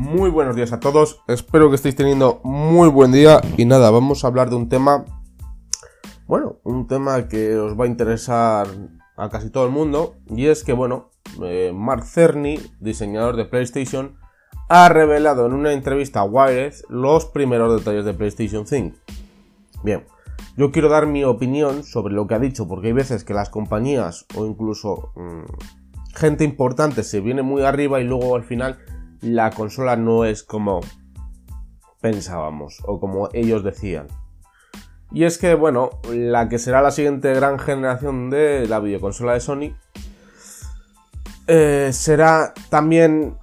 Muy buenos días a todos, espero que estéis teniendo muy buen día. Y nada, vamos a hablar de un tema, bueno, un tema que os va a interesar a casi todo el mundo. Y es que, bueno, eh, Mark Cerny, diseñador de PlayStation, ha revelado en una entrevista a Wired los primeros detalles de PlayStation 5. Bien, yo quiero dar mi opinión sobre lo que ha dicho porque hay veces que las compañías o incluso... Mmm, gente importante se viene muy arriba y luego al final la consola no es como pensábamos o como ellos decían. Y es que, bueno, la que será la siguiente gran generación de la videoconsola de Sony eh, será también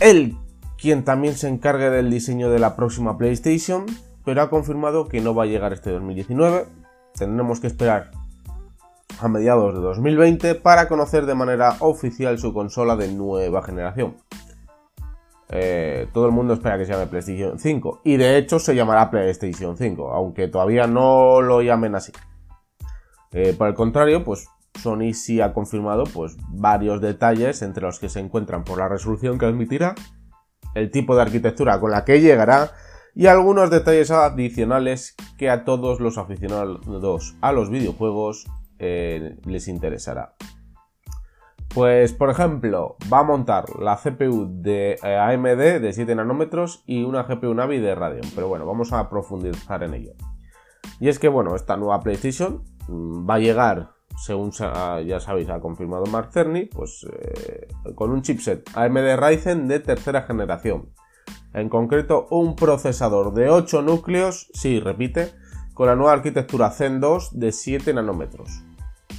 él quien también se encargue del diseño de la próxima PlayStation, pero ha confirmado que no va a llegar este 2019. Tendremos que esperar a mediados de 2020 para conocer de manera oficial su consola de nueva generación. Eh, todo el mundo espera que se llame PlayStation 5 y de hecho se llamará PlayStation 5, aunque todavía no lo llamen así. Eh, por el contrario, pues Sony sí ha confirmado pues, varios detalles entre los que se encuentran por la resolución que admitirá, el tipo de arquitectura con la que llegará y algunos detalles adicionales que a todos los aficionados a los videojuegos eh, les interesará. Pues, por ejemplo, va a montar la CPU de eh, AMD de 7 nanómetros y una GPU Navi de Radeon. Pero bueno, vamos a profundizar en ello. Y es que, bueno, esta nueva PlayStation mm, va a llegar, según ya sabéis, ha confirmado Mark Cerny, pues eh, con un chipset AMD Ryzen de tercera generación. En concreto, un procesador de 8 núcleos, sí, repite, con la nueva arquitectura Zen 2 de 7 nanómetros.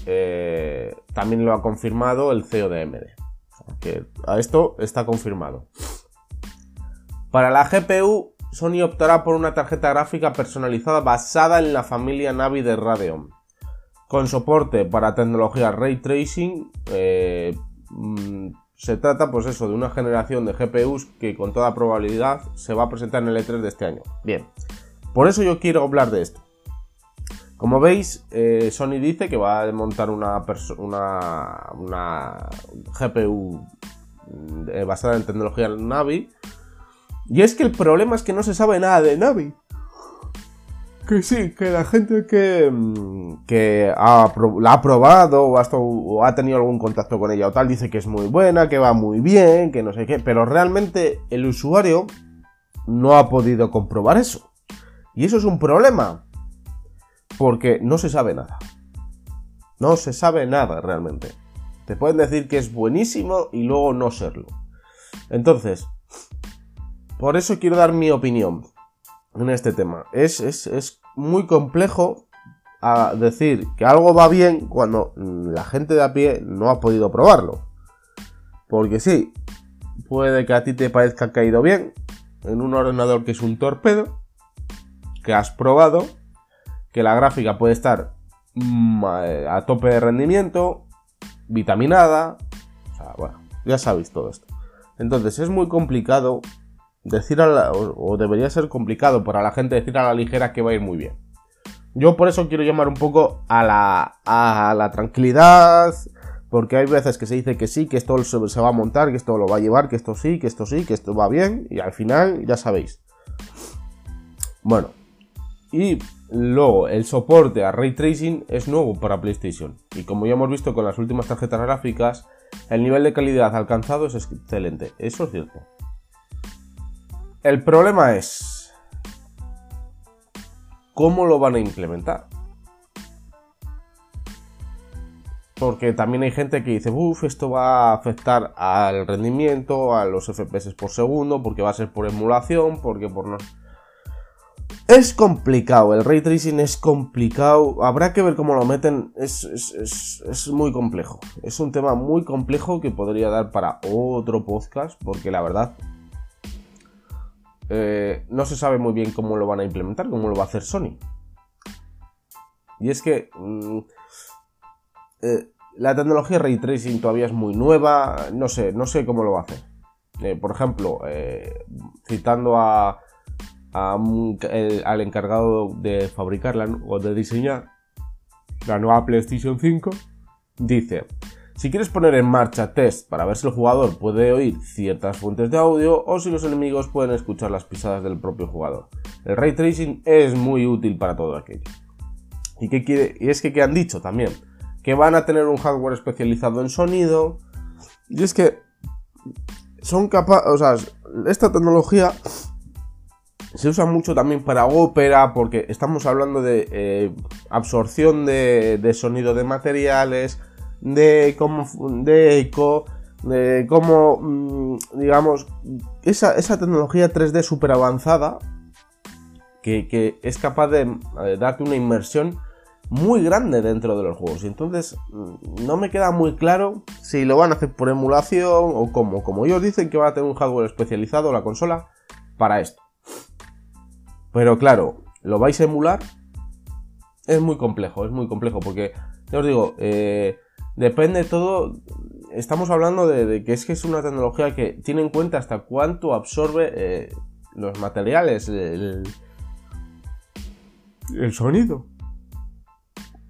Eh, también lo ha confirmado el CEO de AMD. que a esto está confirmado. Para la GPU, Sony optará por una tarjeta gráfica personalizada basada en la familia Navi de Radeon, con soporte para tecnología Ray Tracing. Eh, mm, se trata, pues eso, de una generación de GPUs que con toda probabilidad se va a presentar en el E3 de este año. Bien, por eso yo quiero hablar de esto. Como veis, eh, Sony dice que va a montar una, una, GPU mm, basada en tecnología Navi. Y es que el problema es que no se sabe nada de Navi. Que sí, que la gente que, mm, la ha probado o ha tenido algún contacto con ella o tal dice que es muy buena, que va muy bien, que no sé qué. Pero realmente el usuario no ha podido comprobar eso. Y eso es un problema porque no se sabe nada. No se sabe nada realmente. Te pueden decir que es buenísimo y luego no serlo. Entonces, por eso quiero dar mi opinión en este tema. Es, es muy complejo decir que algo va bien cuando la gente de a pie no ha podido probarlo. Porque sí, puede que a ti te parezca que ha ido bien en un ordenador que es un torpedo, que has probado que la gráfica puede estar mm, a tope de rendimiento, vitaminada, o sea, bueno, ya sabéis todo esto. Entonces es muy complicado decir a la, o, debería ser complicado para la gente decir a la ligera que va a ir muy bien. Yo por eso quiero llamar un poco a la, a la tranquilidad, porque hay veces que se dice que sí, que esto se, se va a montar, que esto lo va a llevar, que esto sí, que esto sí, que esto va bien, y al final ya sabéis. Bueno, y luego el soporte a ray tracing es nuevo para PlayStation. Y como ya hemos visto con las últimas tarjetas gráficas, el nivel de calidad alcanzado es excelente. Eso es cierto. El problema es cómo lo van a implementar. Porque también hay gente que dice, uff, esto va a afectar al rendimiento, a los FPS por segundo, porque va a ser por emulación, porque por no... Es complicado, el ray tracing es complicado, habrá que ver cómo lo meten, es, muy complejo. Es un tema muy complejo que podría dar para otro podcast, porque la verdad eh, no se sabe muy bien cómo lo van a implementar, cómo lo va a hacer Sony. Y es que mm, eh, la tecnología ray tracing todavía es muy nueva, no sé, no sé cómo lo va a hacer. Eh, por ejemplo, citando a al encargado de fabricarla o de diseñar la nueva PlayStation 5, dice, Si quieres poner en marcha test para ver si el jugador puede oír ciertas fuentes de audio o si los enemigos pueden escuchar las pisadas del propio jugador. El ray tracing es muy útil para todo aquello. ¿Y, qué quiere? y es que, ¿qué han dicho también? Que van a tener un hardware especializado en sonido. Y es que son capaces, o sea, esta tecnología se usa mucho también para ópera porque estamos hablando de eh, absorción de, sonido de materiales, de de eco, de cómo, mm, digamos, esa, tecnología 3D súper avanzada que, es capaz de eh, darte una inmersión muy grande dentro de los juegos. Y entonces mm, no me queda muy claro si lo van a hacer por emulación o cómo. Como ellos dicen que va a tener un hardware especializado la consola para esto. Pero claro, ¿lo vais a emular? Es muy complejo, es muy complejo porque, ya os digo, eh, depende todo. Estamos hablando de, que es que es una tecnología que tiene en cuenta hasta cuánto absorbe eh, los materiales, el, el sonido.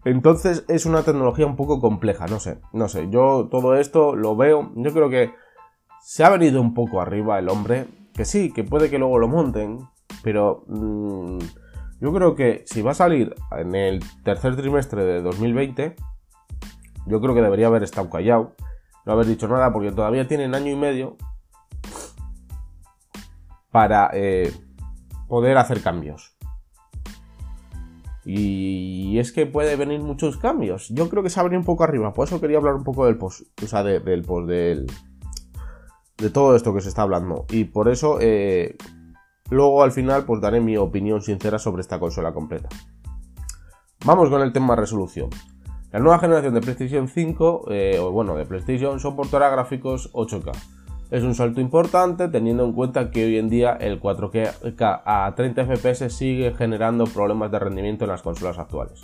Entonces es una tecnología un poco compleja, no sé, no sé, yo todo esto lo veo, yo creo que se ha venido un poco arriba el hombre, que sí, que puede que luego lo monten, pero mm, yo creo que si va a salir en el tercer trimestre de 2020, yo creo que debería haber estado callado, no haber dicho nada, porque todavía tienen año y medio para eh, poder hacer cambios. Y es que puede venir muchos cambios. Yo creo que se venido un poco arriba. Por eso quería hablar un poco del post. O sea, del post del. De todo esto que se está hablando. Y por eso. Eh, luego al final, pues daré mi opinión sincera sobre esta consola completa. Vamos con el tema resolución. La nueva generación de PlayStation 5, eh, o bueno, de PlayStation, soportará gráficos 8K es un salto importante teniendo en cuenta que hoy en día el 4K a 30 FPS sigue generando problemas de rendimiento en las consolas actuales.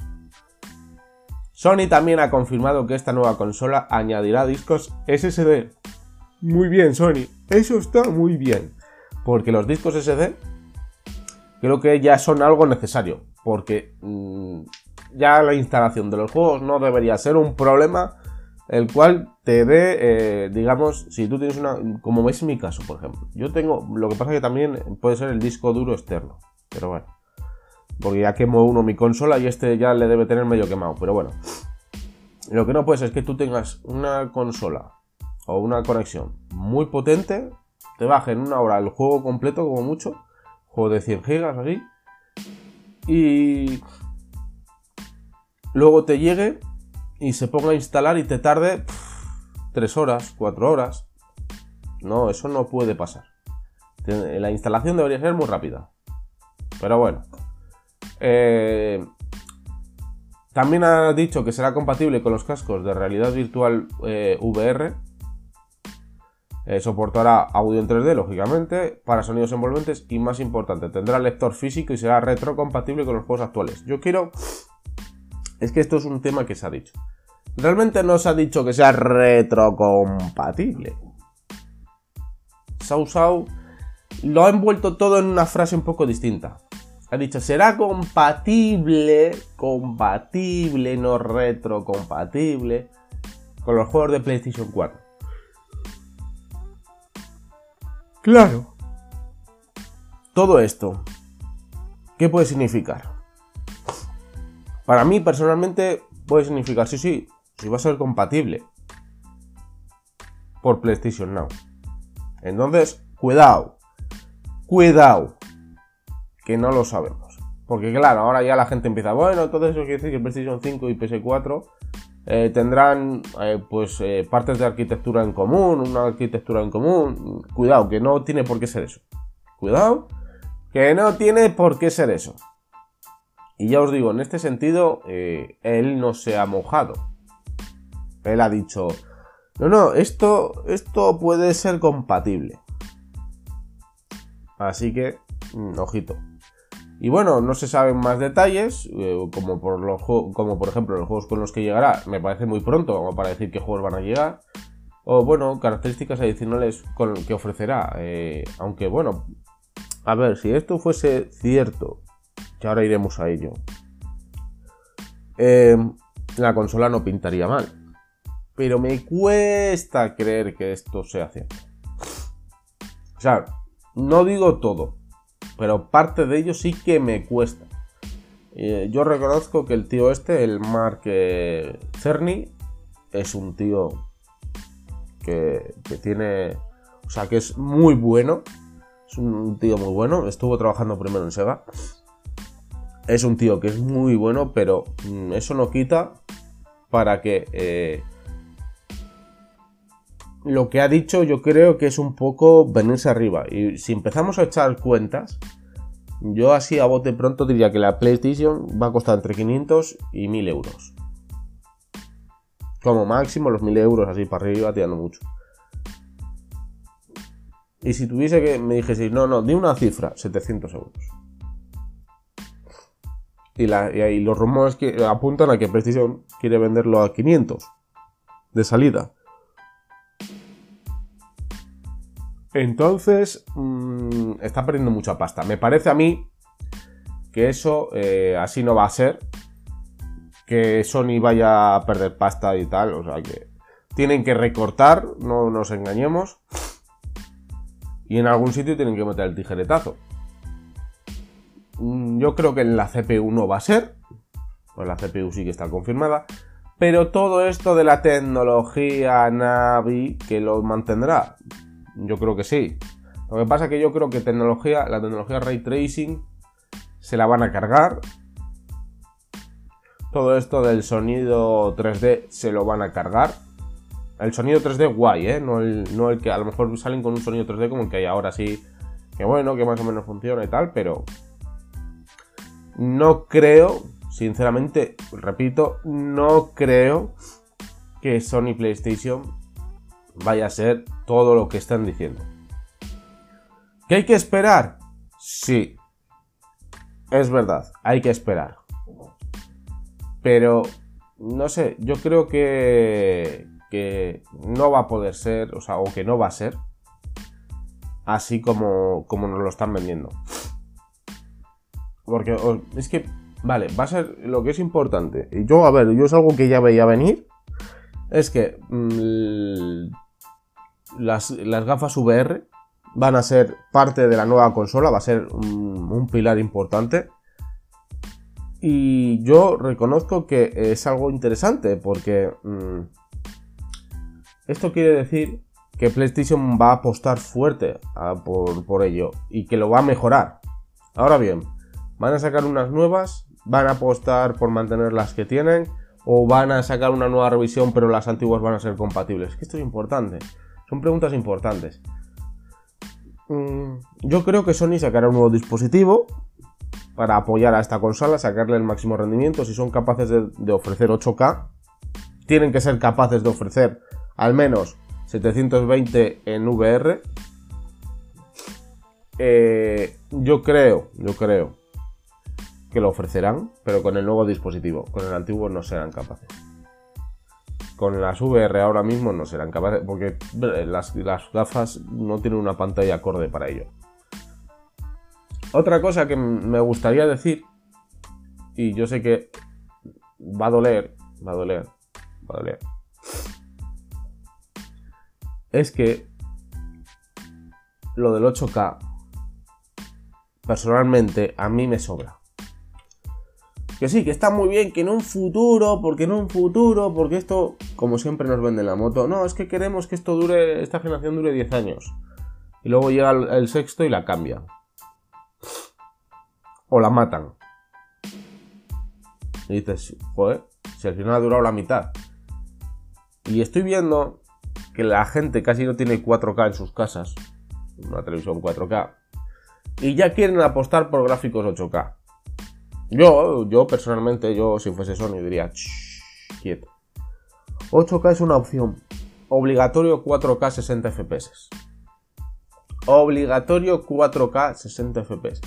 Sony también ha confirmado que esta nueva consola añadirá discos SSD. Muy bien, Sony, eso está muy bien. Porque los discos SSD creo que ya son algo necesario. Porque mm, ya la instalación de los juegos no debería ser un problema el cual te dé, eh, digamos, si tú tienes una, como veis en mi caso, por ejemplo, yo tengo, lo que pasa que también puede ser el disco duro externo, pero bueno, porque ya quemo uno mi consola y este ya le debe tener medio quemado, pero bueno, lo que no puede ser es que tú tengas una consola o una conexión muy potente, te baje en una hora el juego completo como mucho, juego de 100 gigas así, y luego te llegue y se ponga a instalar y te tarde 3 horas, 4 horas. No, eso no puede pasar. La instalación debería ser muy rápida. Pero bueno. Eh, también ha dicho que será compatible con los cascos de realidad virtual eh, VR. Eh, soportará audio en 3D, lógicamente, para sonidos envolventes y más importante, tendrá lector físico y será retrocompatible con los juegos actuales. Yo quiero es que esto es un tema que se ha dicho. Realmente no se ha dicho que sea retrocompatible. Sau Sau lo ha envuelto todo en una frase un poco distinta. Ha dicho, será compatible, compatible, no retrocompatible, con los juegos de PlayStation 4. Claro. Todo esto, ¿qué puede significar? Para mí, personalmente, puede significar, sí, sí, si va a ser compatible por PlayStation Now. Entonces, cuidado, cuidado, que no lo sabemos. Porque claro, ahora ya la gente empieza, bueno, entonces eso quiere decir que PlayStation 5 y PS4 eh, tendrán eh, pues eh, partes de arquitectura en común, una arquitectura en común. Cuidado, que no tiene por qué ser eso. Cuidado, que no tiene por qué ser eso. Y ya os digo, en este sentido, él no se ha mojado. Él ha dicho, no, no, esto, esto puede ser compatible. Así que, mm, ojito. Y bueno, no se saben más detalles, eh, como, por los, como por ejemplo los juegos con los que llegará, me parece muy pronto para decir qué juegos van a llegar. O bueno, características adicionales con, que ofrecerá. Eh, aunque bueno, a ver, si esto fuese cierto que ahora iremos a ello. Em, la consola no pintaría mal. pero me cuesta creer que esto sea cierto. O sea, no digo todo, pero parte de ello sí que me cuesta. Eh, yo reconozco que el tío este, el Mark eh, Cerny, es un tío que, tiene. O sea, que es muy bueno. Es un tío muy bueno. Estuvo trabajando primero en Sega. Es un tío que es muy bueno, pero mm, eso no quita para que eh, lo que ha dicho yo creo que es un poco venirse arriba. Y si empezamos a echar cuentas, yo así a bote pronto diría que la PlayStation va a costar entre 500 y 1000 euros. Como máximo los 1000 euros así para arriba tirando mucho. Y si tuviese que me dijese, no, no, di una cifra, 700 euros. Y, y los rumores que apuntan a que PlayStation quiere venderlo a 500 de salida. Entonces, mm, está perdiendo mucha pasta. Me parece a mí que eso eh, así no va a ser. Que Sony vaya a perder pasta y tal. O sea que tienen que recortar, no nos engañemos. Y en algún sitio tienen que meter el tijeretazo. Mm, yo creo que en la CPU no va a ser. Pues la CPU sí que está confirmada. Pero todo esto de la tecnología Navi que lo mantendrá. Yo creo que sí. Lo que pasa es que yo creo que tecnología, la tecnología ray tracing se la van a cargar. Todo esto del sonido 3D se lo van a cargar. El sonido 3D guay, ¿eh? No el, no el que a lo mejor salen con un sonido 3D como el que hay ahora sí. Que bueno, que más o menos funciona y tal, pero... No creo, sinceramente, repito, no creo que Sony PlayStation vaya a ser todo lo que están diciendo. ¿Que hay que esperar? Sí. Es verdad, hay que esperar. Pero, no sé, yo creo que, que no va a poder ser, o sea, o que no va a ser así como, como nos lo están vendiendo. Porque es que, vale, va a ser lo que es importante. Y yo, a ver, yo es algo que ya veía venir. Es que mm, las, gafas VR van a ser parte de la nueva consola, va a ser un, pilar importante. Y yo reconozco que es algo interesante porque mm, esto quiere decir que PlayStation va a apostar fuerte por, por, ello y que lo va a mejorar. Ahora bien, van a sacar unas nuevas, van a apostar por mantener las que tienen o van a sacar una nueva revisión pero las antiguas van a ser compatibles. Esto es importante. Son preguntas importantes. Mm, yo creo que Sony sacará un nuevo dispositivo para apoyar a esta consola, sacarle el máximo rendimiento. Si son capaces de, ofrecer 8K, tienen que ser capaces de ofrecer al menos 720 en VR. Eh, yo creo, yo creo que lo ofrecerán, pero con el nuevo dispositivo. Con el antiguo no serán capaces con las VR ahora mismo no serán capaces, porque las, gafas no tienen una pantalla acorde para ello. Otra cosa que me gustaría decir, y yo sé que va a doler, va a doler, va a doler, es que lo del 8K, personalmente, a mí me sobra. Que sí, que está muy bien, que en un futuro, porque en un futuro, porque esto, como siempre nos venden la moto, no, es que queremos que esto dure, esta generación dure 10 años. Y luego llega el, sexto y la cambia. O la matan. Y dices, joder, si al final ha durado la mitad. Y estoy viendo que la gente casi no tiene 4K en sus casas. Una televisión 4K. Y ya quieren apostar por gráficos 8K. Yo, yo personalmente, yo si fuese Sony diría, quieto. 8K es una opción. Obligatorio 4K 60 FPS. Obligatorio 4K 60 FPS.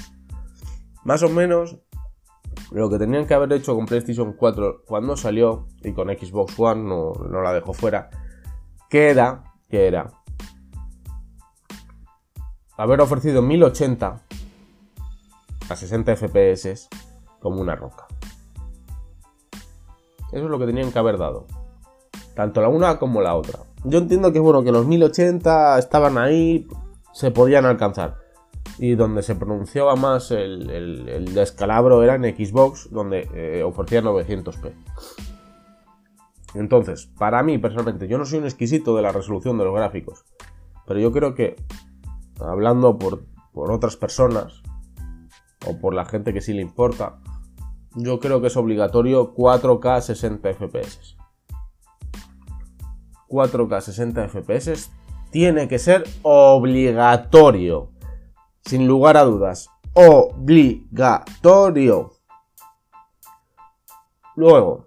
Más o menos lo que tenían que haber hecho con PlayStation 4 cuando salió y con Xbox One no, no la dejó fuera. Que era, que era haber ofrecido 1080 a 60 FPS como una roca. Eso es lo que tenían que haber dado. Tanto la una como la otra. Yo entiendo que bueno, que los 1080 estaban ahí, se podían alcanzar. Y donde se pronunciaba más el, descalabro era en Xbox, donde eh, ofrecía 900p. Entonces, para mí personalmente, yo no soy un exquisito de la resolución de los gráficos, pero yo creo que, hablando por, por otras personas, o por la gente que sí le importa, yo creo que es obligatorio 4K 60 FPS. 4K 60 FPS tiene que ser obligatorio. Sin lugar a dudas. Obligatorio. Luego.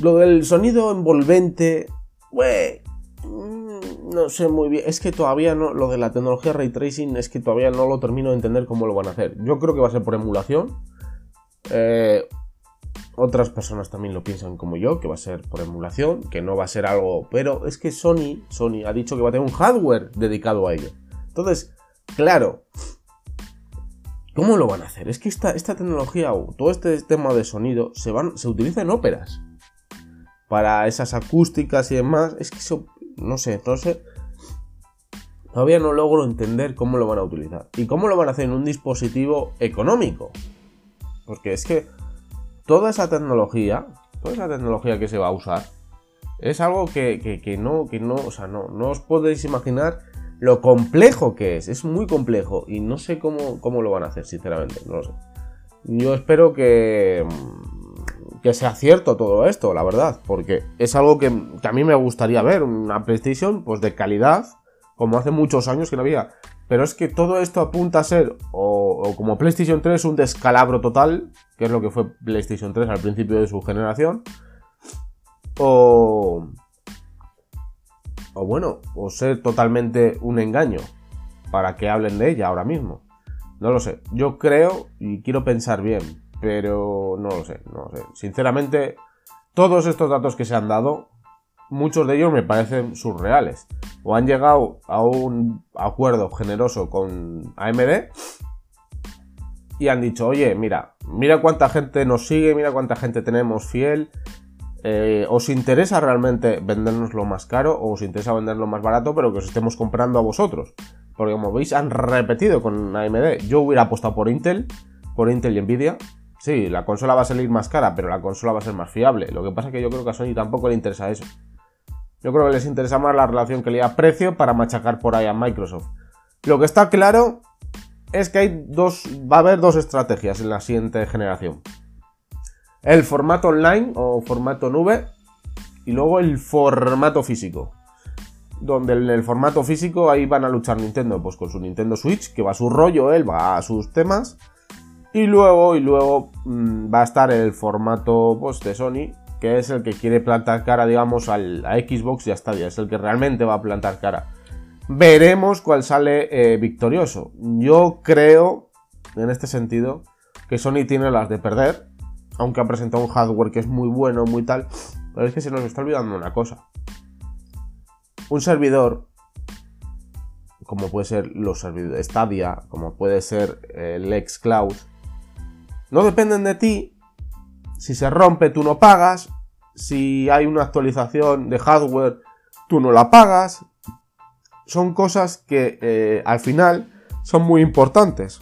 Lo del sonido envolvente. Mm, no sé muy bien. Es que todavía no. Lo de la tecnología ray tracing es que todavía no lo termino de entender cómo lo van a hacer. Yo creo que va a ser por emulación. Eh, otras personas también lo piensan como yo, que va a ser por emulación, que no va a ser algo. Pero es que Sony, Sony ha dicho que va a tener un hardware dedicado a ello. Entonces, claro. ¿Cómo lo van a hacer? Es que esta, esta tecnología o todo este tema de sonido se, van, se utiliza en óperas. Para esas acústicas y demás. Es que eso. No sé, sé. Todavía no logro entender cómo lo van a utilizar. Y cómo lo van a hacer en un dispositivo económico. Porque es que toda esa tecnología, toda esa tecnología que se va a usar, es algo que, no, que no, o sea, no, no os podéis imaginar lo complejo que es. Es muy complejo y no sé cómo, cómo lo van a hacer, sinceramente, no lo sé. Yo espero que, que sea cierto todo esto, la verdad, porque es algo que, a mí me gustaría ver, una PlayStation pues de calidad, como hace muchos años que no había. Pero es que todo esto apunta a ser, o, como PlayStation 3, un descalabro total, que es lo que fue PlayStation 3 al principio de su generación, o, o bueno, o ser totalmente un engaño para que hablen de ella ahora mismo. No lo sé. Yo creo y quiero pensar bien, pero no lo sé, no lo sé. Sinceramente, todos estos datos que se han dado muchos de ellos me parecen surreales. O han llegado a un acuerdo generoso con AMD y han dicho, oye, mira, mira cuánta gente nos sigue, mira cuánta gente tenemos fiel. Eh, ¿Os interesa realmente vendernos lo más caro o os interesa venderlo más barato, pero que os estemos comprando a vosotros? Porque como veis, han repetido con AMD. Yo hubiera apostado por Intel, por Intel y Nvidia. Sí, la consola va a salir más cara, pero la consola va a ser más fiable. Lo que pasa es que yo creo que a Sony tampoco le interesa eso. Yo creo que les interesa más la relación calidad-precio para machacar por ahí a Microsoft. Lo que está claro es que hay dos, va a haber dos estrategias en la siguiente generación. El formato online o formato nube y luego el formato físico. Donde en el formato físico ahí van a luchar Nintendo, pues con su Nintendo Switch, que va a su rollo, él va a sus temas. Y luego, y luego mm, va a estar el formato pues, de Sony, que es el que quiere plantar cara, digamos, al, a Xbox y a Stadia, es el que realmente va a plantar cara. Veremos cuál sale eh, victorioso. Yo creo, en este sentido, que Sony tiene las de perder, aunque ha presentado un hardware que es muy bueno, muy tal, pero es que se nos está olvidando una cosa. Un servidor, como puede ser los servidores Stadia, como puede ser el Xcloud, no dependen de ti si se rompe, tú no pagas. Si hay una actualización de hardware, tú no la pagas. Son cosas que eh, al final son muy importantes.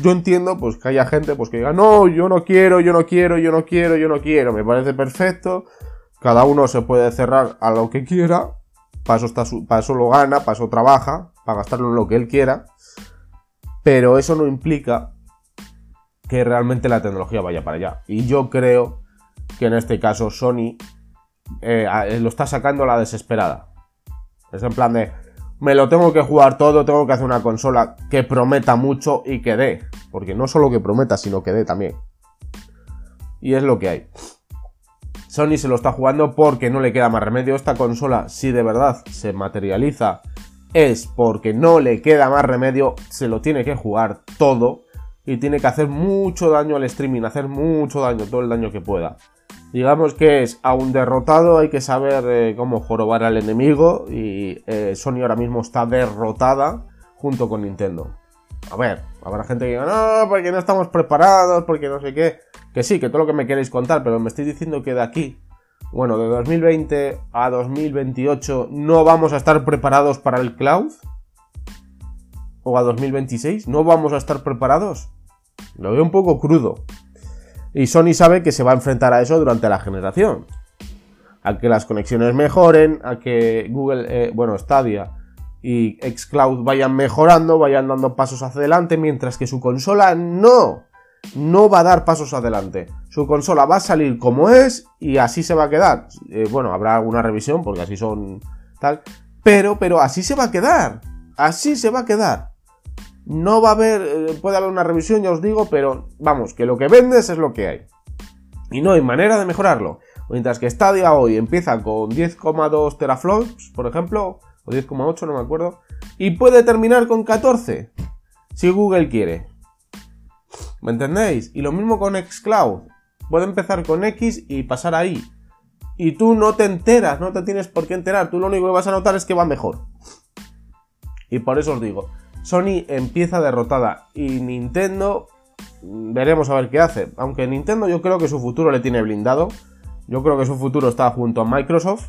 Yo entiendo pues que haya gente pues que diga, no, yo no quiero, yo no quiero, yo no quiero, yo no quiero. Me parece perfecto. Cada uno se puede cerrar a lo que quiera. Para está para eso lo gana, para eso trabaja, para gastarlo en lo que él quiera. Pero eso no implica que realmente la tecnología vaya para allá. Y yo creo que en este caso Sony eh, lo está sacando a la desesperada. Es en plan de, me lo tengo que jugar todo, tengo que hacer una consola que prometa mucho y que dé. Porque no solo que prometa, sino que dé también. Y es lo que hay. Sony se lo está jugando porque no le queda más remedio. Esta consola, si de verdad se materializa, es porque no le queda más remedio, se lo tiene que jugar todo y tiene que hacer mucho daño al streaming, hacer mucho daño, todo el daño que pueda. Digamos que es a un derrotado, hay que saber eh, cómo jorobar al enemigo y eh, Sony ahora mismo está derrotada junto con Nintendo. A ver, habrá gente que diga, no, porque no estamos preparados, porque no sé qué. Que sí, que todo lo que me queréis contar, pero me estoy diciendo que de aquí, bueno, de 2020 a 2028 no vamos a estar preparados para el cloud. O a 2026, no vamos a estar preparados. Lo veo un poco crudo. Y Sony sabe que se va a enfrentar a eso durante la generación. A que las conexiones mejoren, a que Google, eh, bueno, Stadia y Xcloud vayan mejorando, vayan dando pasos hacia adelante, mientras que su consola no, no va a dar pasos adelante. Su consola va a salir como es y así se va a quedar. Eh, bueno, habrá alguna revisión porque así son tal, pero, pero así se va a quedar. Así se va a quedar. No va a haber, eh, puede haber una revisión, ya os digo, pero vamos, que lo que vendes es lo que hay. Y no hay manera de mejorarlo. Mientras que Stadia hoy empieza con 10,2 teraflops, por ejemplo, o 10,8, no me acuerdo, y puede terminar con 14, si Google quiere. ¿Me entendéis? Y lo mismo con Xcloud. Puede empezar con X y pasar ahí. Y tú no te enteras, no te tienes por qué enterar. Tú lo único que vas a notar es que va mejor. Y por eso os digo, Sony empieza derrotada y Nintendo mm, veremos a ver qué hace. Aunque Nintendo yo creo que su futuro le tiene blindado. Yo creo que su futuro está junto a Microsoft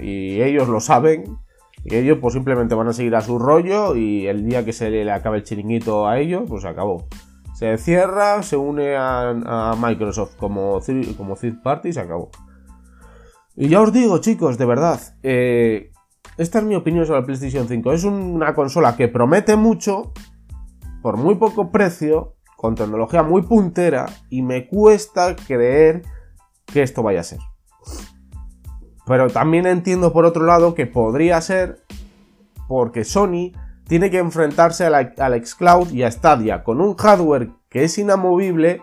y ellos lo saben. Y ellos pues simplemente van a seguir a su rollo y el día que se le acabe el chiringuito a ellos, pues acabó. Se cierra, se une a, Microsoft como, como third party y se acabó. Y ya os digo, chicos, de verdad, eh, esta es mi opinión sobre la PlayStation 5. Es una consola que promete mucho, por muy poco precio, con tecnología muy puntera, y me cuesta creer que esto vaya a ser. Pero también entiendo por otro lado que podría ser porque Sony tiene que enfrentarse al Xcloud y a Stadia con un hardware que es inamovible,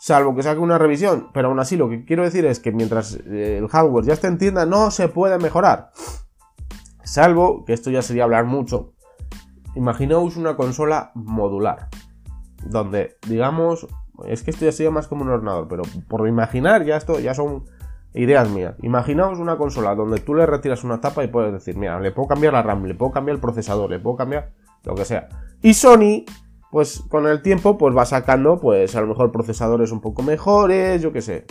salvo que saque una revisión. Pero aún así, lo que quiero decir es que mientras eh, el hardware ya esté en tienda, no se puede mejorar. Salvo, que esto ya sería hablar mucho, imaginaos una consola modular, donde, digamos, es que esto ya sería más como un ordenador, pero por imaginar ya esto ya son ideas mías. Imaginaos una consola donde tú le retiras una tapa y puedes decir, mira, le puedo cambiar la RAM, le puedo cambiar el procesador, le puedo cambiar lo que sea. Y Sony, pues con el tiempo, pues va sacando, pues a lo mejor procesadores un poco mejores, yo qué sé,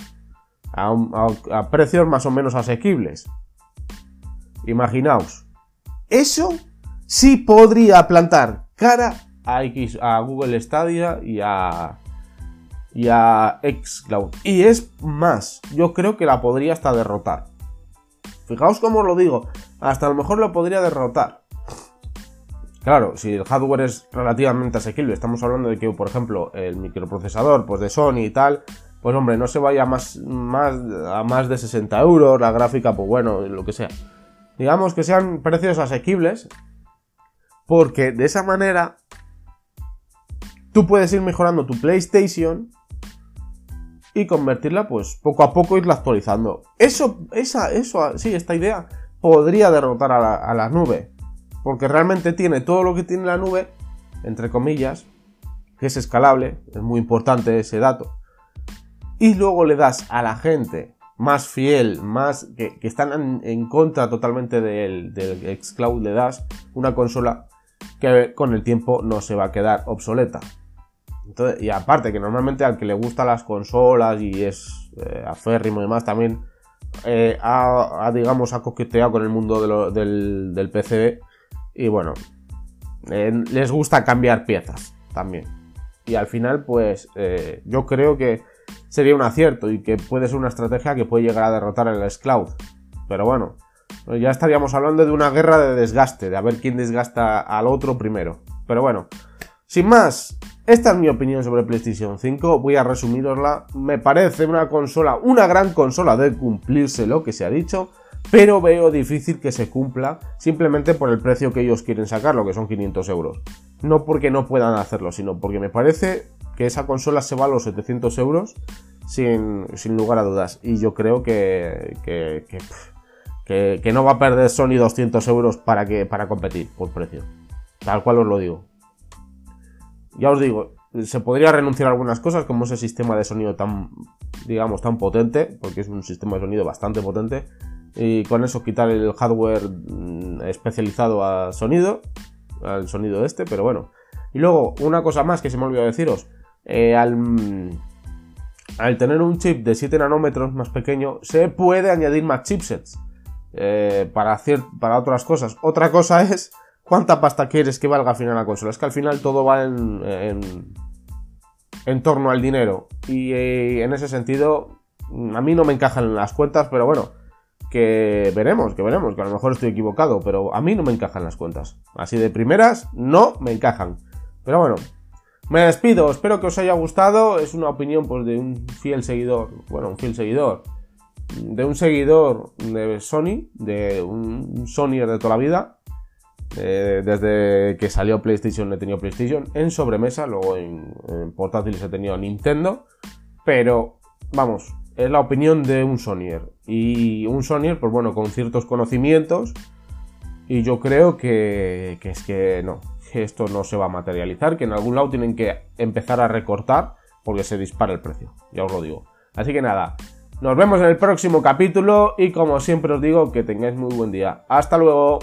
a precios más o menos asequibles. Imaginaos. Eso sí podría plantar cara a, X, a Google Stadia y a, y a Xcloud. Y es más, yo creo que la podría hasta derrotar. Fijaos cómo lo digo, hasta a lo mejor lo podría derrotar. Claro, si el hardware es relativamente asequible, estamos hablando de que, por ejemplo, el microprocesador pues de Sony y tal, pues hombre, no se vaya más, más, a más de 60 euros, la gráfica, pues bueno, lo que sea digamos que sean precios asequibles, porque de esa manera tú puedes ir mejorando tu PlayStation y convertirla, pues poco a poco irla actualizando. Eso, esa, eso, sí, esta idea podría derrotar a la, a la nube, porque realmente tiene todo lo que tiene la nube, entre comillas, que es escalable, es muy importante ese dato. Y luego le das a la gente más fiel, más que, están en, contra totalmente del, del xCloud, le das una consola que con el tiempo no se va a quedar obsoleta. y aparte que normalmente al que le gustan las consolas y es eh, aférrimo y demás, también eh, ha, digamos, ha coqueteado con el mundo del, del PC y bueno, eh, les gusta cambiar piezas también. Y al final, pues yo creo que sería un acierto y que puede ser una estrategia que puede llegar a derrotar el Cloud. Pero bueno, ya estaríamos hablando de una guerra de desgaste, de a ver quién desgasta al otro primero. Pero bueno, sin más, esta es mi opinión sobre PlayStation 5. Voy a resumirosla. Me parece una consola, una gran consola de cumplirse lo que se ha dicho, pero veo difícil que se cumpla simplemente por el precio que ellos quieren sacar, lo que son 500 euros. No porque no puedan hacerlo, sino porque me parece que esa consola se va a los 700 euros sin, lugar a dudas. Y yo creo que, que, no va a perder Sony 200 euros para, que, para competir por precio. Tal cual os lo digo. Ya os digo, se podría renunciar a algunas cosas como ese sistema de sonido tan, digamos, tan potente, porque es un sistema de sonido bastante potente, y con eso quitar el hardware mm, especializado a sonido, al sonido este, pero bueno. Y luego, una cosa más que se me olvidó deciros, eh, al, tener un chip de 7 nanómetros más pequeño, se puede añadir más chipsets eh, para, para otras cosas. Otra cosa es cuánta pasta quieres que valga al final la consola. Es que al final todo va en, en, torno al dinero. Y eh, en ese sentido, a mí no me encajan las cuentas, pero bueno, que veremos, que veremos, que a lo mejor estoy equivocado, pero a mí no me encajan las cuentas. Así de primeras, no me encajan. Pero bueno, me despido, espero que os haya gustado. Es una opinión pues, de un fiel seguidor, bueno, un fiel seguidor, de un seguidor de Sony, de un Sonyer de toda la vida. Eh, desde que salió PlayStation he tenido PlayStation en sobremesa, luego en, portátiles he tenido Nintendo. Pero, vamos, es la opinión de un Sonyer. Y un Sonyer, pues bueno, con ciertos conocimientos. Y yo creo que es que no, que esto no se va a materializar, que en algún lado tienen que empezar a recortar porque se dispara el precio, ya os lo digo. Así que nada, nos vemos en el próximo capítulo y como siempre os digo, que tengáis muy buen día. Hasta luego.